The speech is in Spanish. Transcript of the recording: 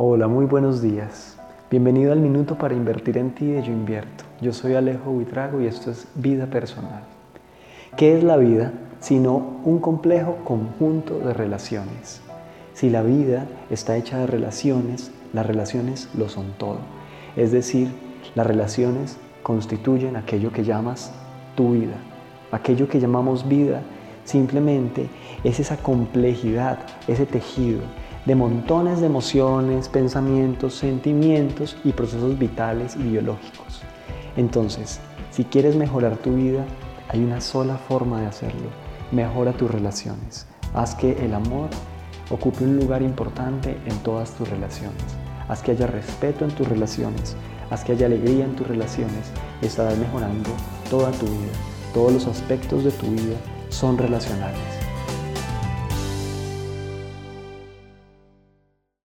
Hola, muy buenos días. Bienvenido al Minuto para Invertir en Ti de Yo Invierto. Yo soy Alejo Buitrago y esto es Vida Personal. ¿Qué es la vida sino un complejo conjunto de relaciones? Si la vida está hecha de relaciones, las relaciones lo son todo. Es decir, las relaciones constituyen aquello que llamas tu vida. Aquello que llamamos vida simplemente es esa complejidad, ese tejido de montones de emociones, pensamientos, sentimientos y procesos vitales y biológicos. Entonces, si quieres mejorar tu vida, hay una sola forma de hacerlo. Mejora tus relaciones. Haz que el amor ocupe un lugar importante en todas tus relaciones. Haz que haya respeto en tus relaciones. Haz que haya alegría en tus relaciones. Estarás mejorando toda tu vida. Todos los aspectos de tu vida son relacionales.